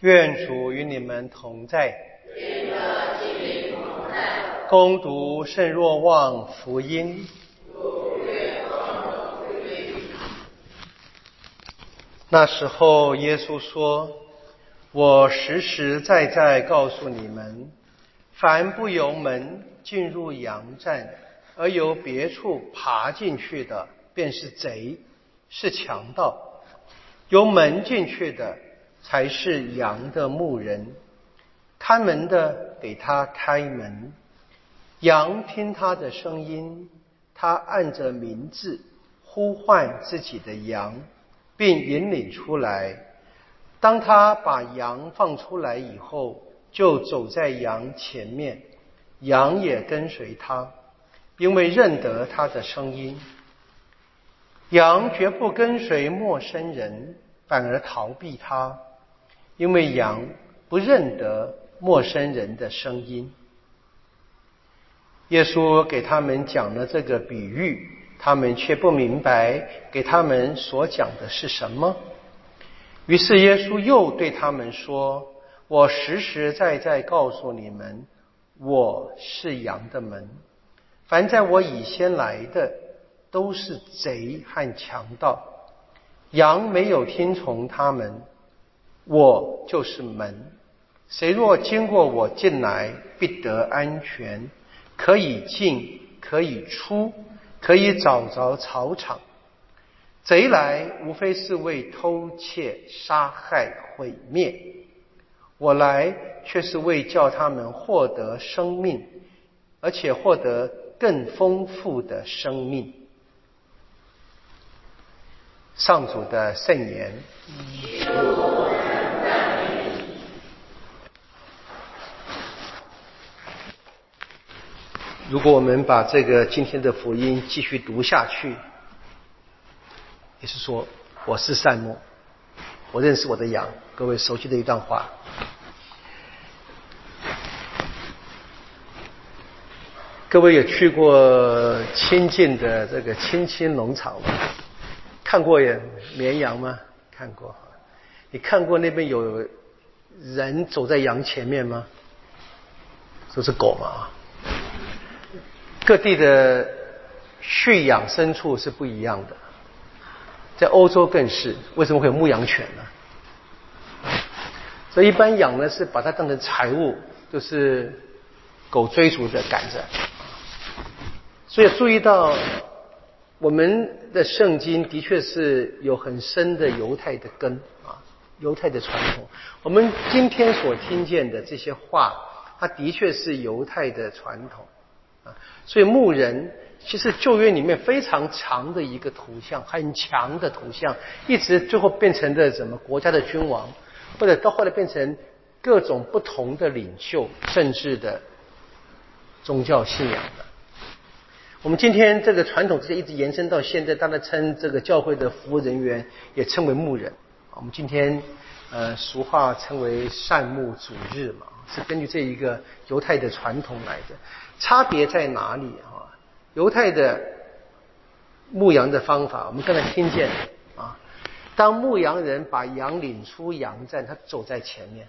愿主与你们同在。攻读圣若望福音。那时候，耶稣说：“我实实在在告诉你们，凡不由门进入羊站，而由别处爬进去的，便是贼，是强盗。由门进去的。”才是羊的牧人，看门的给他开门，羊听他的声音，他按着名字呼唤自己的羊，并引领出来。当他把羊放出来以后，就走在羊前面，羊也跟随他，因为认得他的声音。羊绝不跟随陌生人，反而逃避他。因为羊不认得陌生人的声音，耶稣给他们讲了这个比喻，他们却不明白给他们所讲的是什么。于是耶稣又对他们说：“我实实在在告诉你们，我是羊的门。凡在我以先来的，都是贼和强盗。羊没有听从他们。”我就是门，谁若经过我进来，必得安全，可以进，可以出，可以找着草场。贼来无非是为偷窃、杀害、毁灭，我来却是为叫他们获得生命，而且获得更丰富的生命。上主的圣言。如果我们把这个今天的福音继续读下去，也是说，我是善牧，我认识我的羊。各位熟悉的一段话。各位有去过亲近的这个青青农场吗？看过绵羊吗？看过。你看过那边有人走在羊前面吗？这是狗嘛。各地的驯养牲畜是不一样的，在欧洲更是。为什么会有牧羊犬呢？所以一般养呢是把它当成财物，就是狗追逐着赶着。所以注意到我们的圣经的确是有很深的犹太的根啊，犹太的传统。我们今天所听见的这些话，它的确是犹太的传统。所以牧人其实旧约里面非常长的一个图像，很强的图像，一直最后变成的什么国家的君王，或者到后来变成各种不同的领袖，甚至的宗教信仰的。我们今天这个传统直接一直延伸到现在，大家称这个教会的服务人员也称为牧人。我们今天呃俗话称为善牧主日嘛，是根据这一个犹太的传统来的。差别在哪里啊？犹太的牧羊的方法，我们刚才听见啊。当牧羊人把羊领出羊站，他走在前面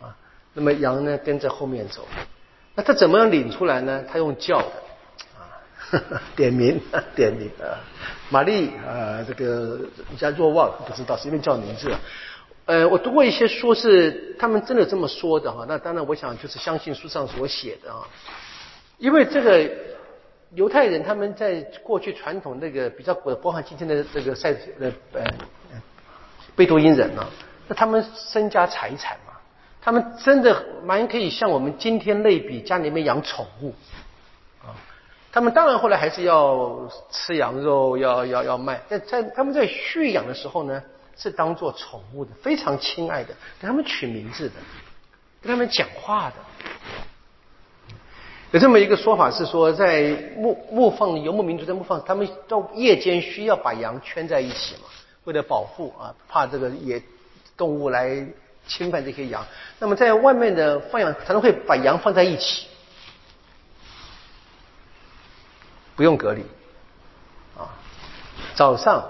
啊，那么羊呢跟着后面走。那他怎么样领出来呢？他用叫的，点名 点名啊，玛丽啊，这个叫若望不知道，随便叫名字。呃，我读过一些书，是他们真的这么说的哈。那当然，我想就是相信书上所写的啊。因为这个犹太人他们在过去传统那个比较包含今天的这个赛呃呃贝多因人啊，那他们身家财产嘛，他们真的蛮可以像我们今天类比家里面养宠物。他们当然后来还是要吃羊肉，要要要卖，但在他们在驯养的时候呢。是当做宠物的，非常亲爱的，给他们取名字的，跟他们讲话的。有这么一个说法是说，在牧牧放游牧民族在牧放，他们到夜间需要把羊圈在一起嘛，为了保护啊，怕这个野动物来侵犯这些羊。那么在外面的放养，他们会把羊放在一起，不用隔离啊。早上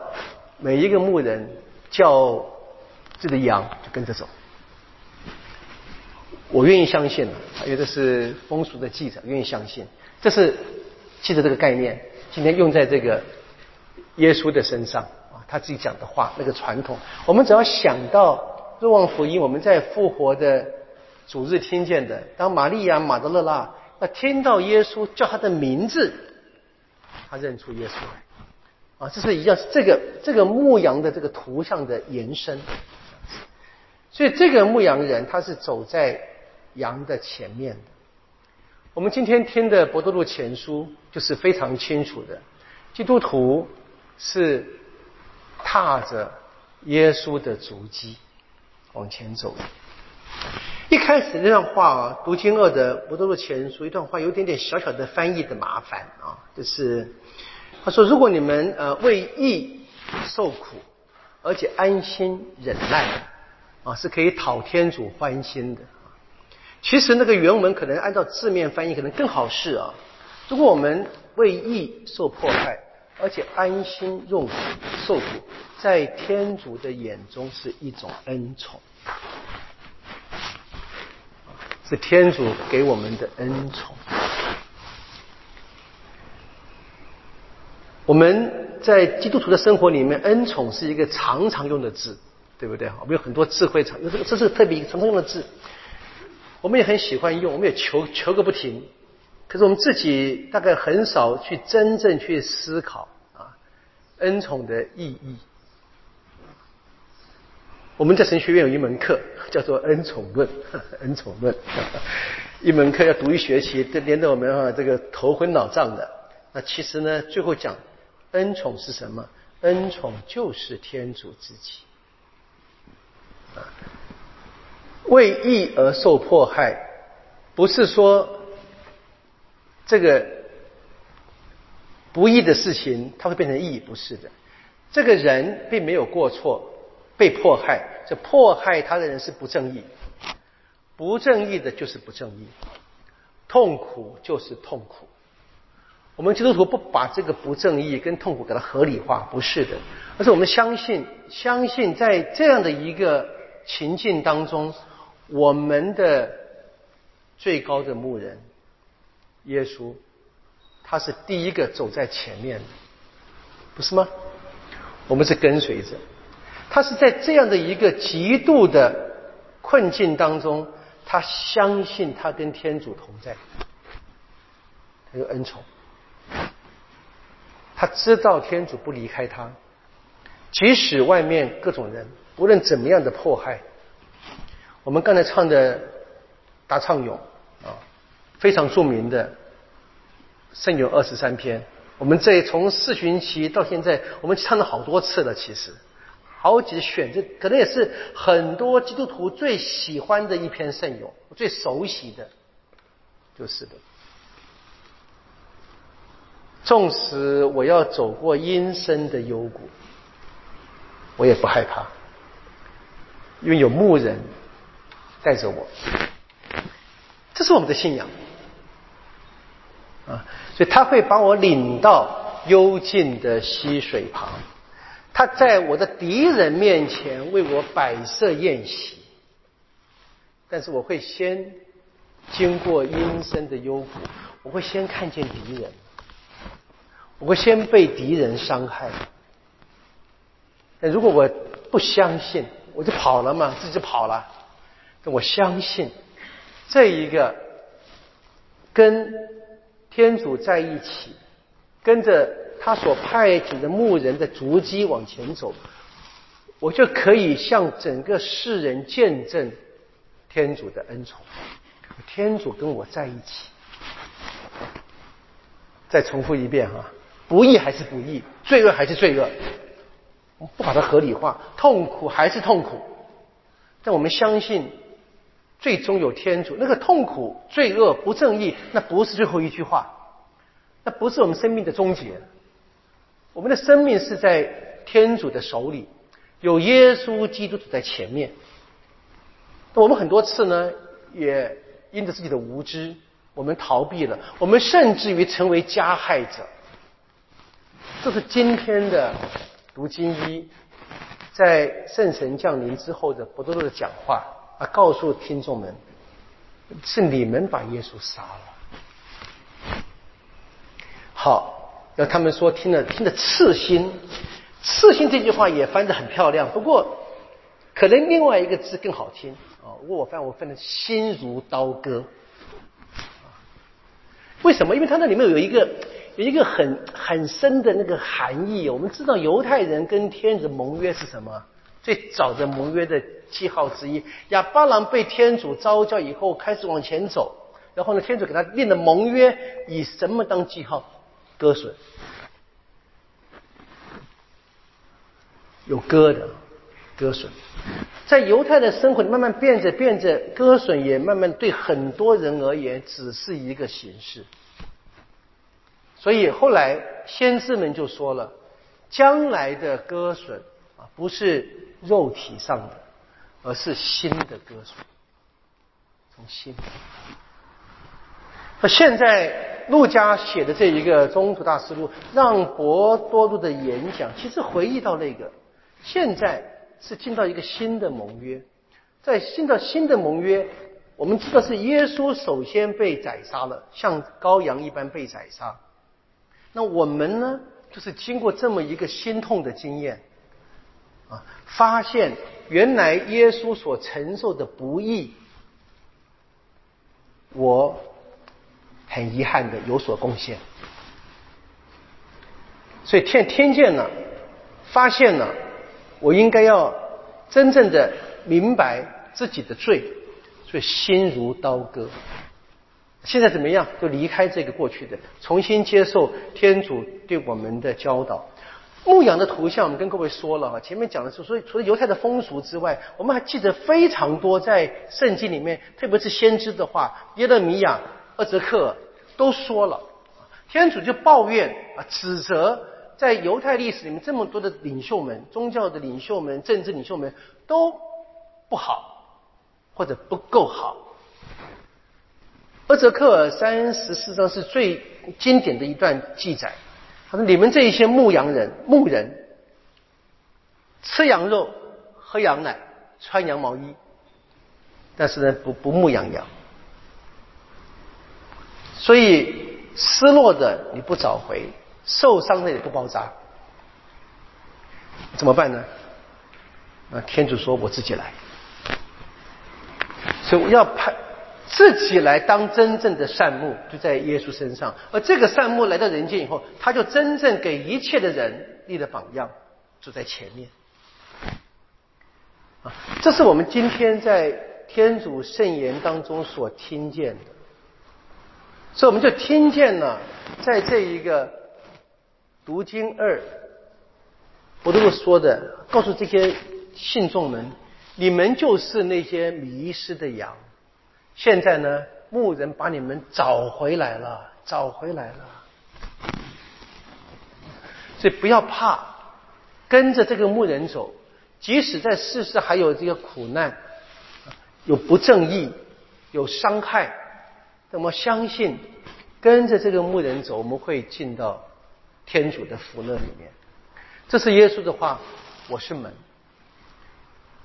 每一个牧人。叫这个羊就跟着走。我愿意相信了，因为这是风俗的记载，愿意相信。这是记着这个概念，今天用在这个耶稣的身上啊，他自己讲的话，那个传统，我们只要想到《若望福音》，我们在复活的主日听见的，当玛利亚马德勒拉那听到耶稣叫他的名字，他认出耶稣来啊，这是一样，这个这个牧羊的这个图像的延伸。所以这个牧羊人他是走在。羊的前面的，我们今天听的《博多禄前书》就是非常清楚的，基督徒是踏着耶稣的足迹往前走。一开始那段话啊，读经二的《博多禄前书》一段话有点点小小的翻译的麻烦啊，就是他说：“如果你们呃为义受苦，而且安心忍耐啊，是可以讨天主欢心的。”其实那个原文可能按照字面翻译可能更好是啊，如果我们为义受迫害，而且安心用苦受苦，在天主的眼中是一种恩宠，是天主给我们的恩宠。我们在基督徒的生活里面，恩宠是一个常常用的字，对不对？我们有很多智慧常，这个这是特别常常用的字。我们也很喜欢用，我们也求求个不停，可是我们自己大概很少去真正去思考啊恩宠的意义。我们在神学院有一门课叫做恩宠论，恩宠论，一门课要读一学期，这连得我们啊这个头昏脑胀的。那其实呢，最后讲恩宠是什么？恩宠就是天主自己。啊。为义而受迫害，不是说这个不义的事情，它会变成义，不是的。这个人并没有过错，被迫害，这迫害他的人是不正义，不正义的就是不正义，痛苦就是痛苦。我们基督徒不把这个不正义跟痛苦给它合理化，不是的，而是我们相信，相信在这样的一个情境当中。我们的最高的牧人耶稣，他是第一个走在前面的，不是吗？我们是跟随着，他是在这样的一个极度的困境当中，他相信他跟天主同在，他有恩宠，他知道天主不离开他，即使外面各种人无论怎么样的迫害。我们刚才唱的《大唱咏》啊，非常著名的《圣咏二十三篇》。我们这从四旬期到现在，我们唱了好多次了。其实，好几选择可能也是很多基督徒最喜欢的一篇圣咏，最熟悉的，就是的。纵使我要走过阴森的幽谷，我也不害怕，因为有牧人。带着我，这是我们的信仰啊！所以他会把我领到幽静的溪水旁，他在我的敌人面前为我摆设宴席，但是我会先经过阴森的幽谷，我会先看见敌人，我会先被敌人伤害。那如果我不相信，我就跑了嘛，自己就跑了。我相信，这一个跟天主在一起，跟着他所派遣的牧人的足迹往前走，我就可以向整个世人见证天主的恩宠。天主跟我在一起。再重复一遍哈，不义还是不义，罪恶还是罪恶，不把它合理化，痛苦还是痛苦，但我们相信。最终有天主，那个痛苦、罪恶、不正义，那不是最后一句话，那不是我们生命的终结。我们的生命是在天主的手里，有耶稣基督走在前面。那我们很多次呢，也因着自己的无知，我们逃避了，我们甚至于成为加害者。这是今天的读经一，在圣神降临之后的不多的讲话啊，告诉听众们，是你们把耶稣杀了。好，要他们说听了听了刺心，刺心这句话也翻得很漂亮，不过可能另外一个字更好听啊。不过我翻我翻的心如刀割。为什么？因为它那里面有一个有一个很很深的那个含义。我们知道犹太人跟天主盟约是什么？最早的盟约的记号之一。亚巴郎被天主召叫以后，开始往前走，然后呢，天主给他立了盟约，以什么当记号？割损，有割的，割损。在犹太的生活里，慢慢变着变着，割损也慢慢对很多人而言只是一个形式。所以后来先知们就说了，将来的割损啊，不是肉体上的，而是心的割损，从心。那现在陆家写的这一个中途大思路，让博多禄的演讲，其实回忆到那个现在。是进到一个新的盟约，在进到新的盟约，我们知道是耶稣首先被宰杀了，像羔羊一般被宰杀。那我们呢，就是经过这么一个心痛的经验，啊，发现原来耶稣所承受的不易，我很遗憾的有所贡献。所以天天见了，发现了。我应该要真正的明白自己的罪，所以心如刀割。现在怎么样？就离开这个过去的，重新接受天主对我们的教导。牧羊的图像，我们跟各位说了哈，前面讲的是，所以除了犹太的风俗之外，我们还记得非常多在圣经里面，特别是先知的话，耶勒米亚、厄泽克尔都说了，天主就抱怨啊，指责。在犹太历史里面，这么多的领袖们、宗教的领袖们、政治领袖们都不好，或者不够好。厄泽克尔三十四章是最经典的一段记载。他说：“你们这一些牧羊人、牧人，吃羊肉、喝羊奶、穿羊毛衣，但是呢，不不牧羊羊。所以失落的你不找回。”受伤的也不包扎，怎么办呢？啊，天主说：“我自己来。”所以我要派自己来当真正的善牧，就在耶稣身上。而这个善牧来到人间以后，他就真正给一切的人立了榜样，走在前面。啊，这是我们今天在天主圣言当中所听见的。所以我们就听见了，在这一个。读经二，我都说的，告诉这些信众们，你们就是那些迷失的羊。现在呢，牧人把你们找回来了，找回来了。所以不要怕，跟着这个牧人走，即使在世上还有这个苦难，有不正义，有伤害，那么相信跟着这个牧人走，我们会进到。天主的福乐里面，这是耶稣的话。我是门，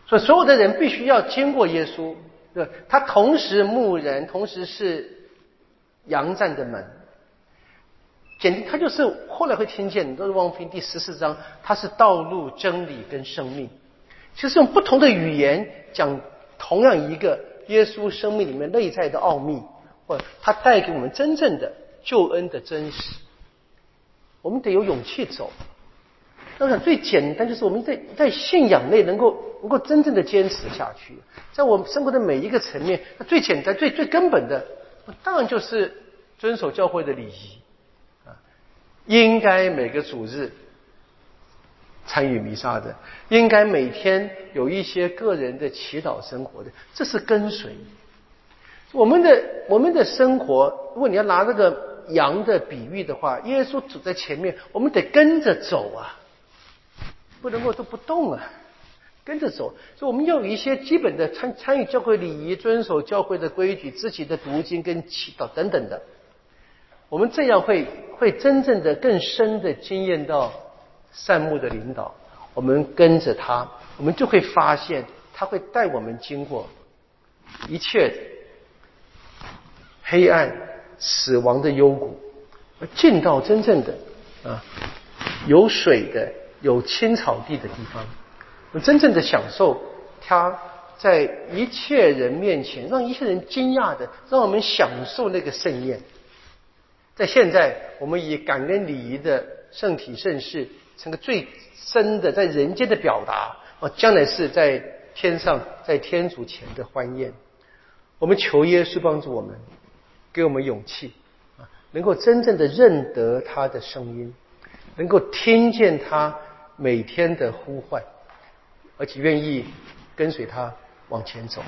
所以所有的人必须要经过耶稣。对，他同时牧人，同时是羊站的门。简，他就是后来会听见，都是望福第十四章，他是道路、真理跟生命。其实用不同的语言讲同样一个耶稣生命里面内在的奥秘，或他带给我们真正的救恩的真实。我们得有勇气走。那我想最简单就是我们在在信仰内能够能够真正的坚持下去，在我们生活的每一个层面，那最简单最最根本的，当然就是遵守教会的礼仪啊，应该每个主日参与弥撒的，应该每天有一些个人的祈祷生活的，这是跟随我们的我们的生活。如果你要拿这个。羊的比喻的话，耶稣走在前面，我们得跟着走啊，不能够都不动啊，跟着走。所以我们要有一些基本的参参与教会礼仪，遵守教会的规矩，自己的读经跟祈祷等等的。我们这样会会真正的更深的经验到善牧的领导，我们跟着他，我们就会发现他会带我们经过一切黑暗、死亡的幽谷，而进到真正的啊有水的、有青草地的地方，我真正的享受他在一切人面前，让一切人惊讶的，让我们享受那个盛宴。在现在，我们以感恩礼仪的圣体圣事，成个最深的在人间的表达。哦，将来是在天上，在天主前的欢宴。我们求耶稣帮助我们，给我们勇气啊，能够真正的认得他的声音，能够听见他每天的呼唤，而且愿意跟随他往前走。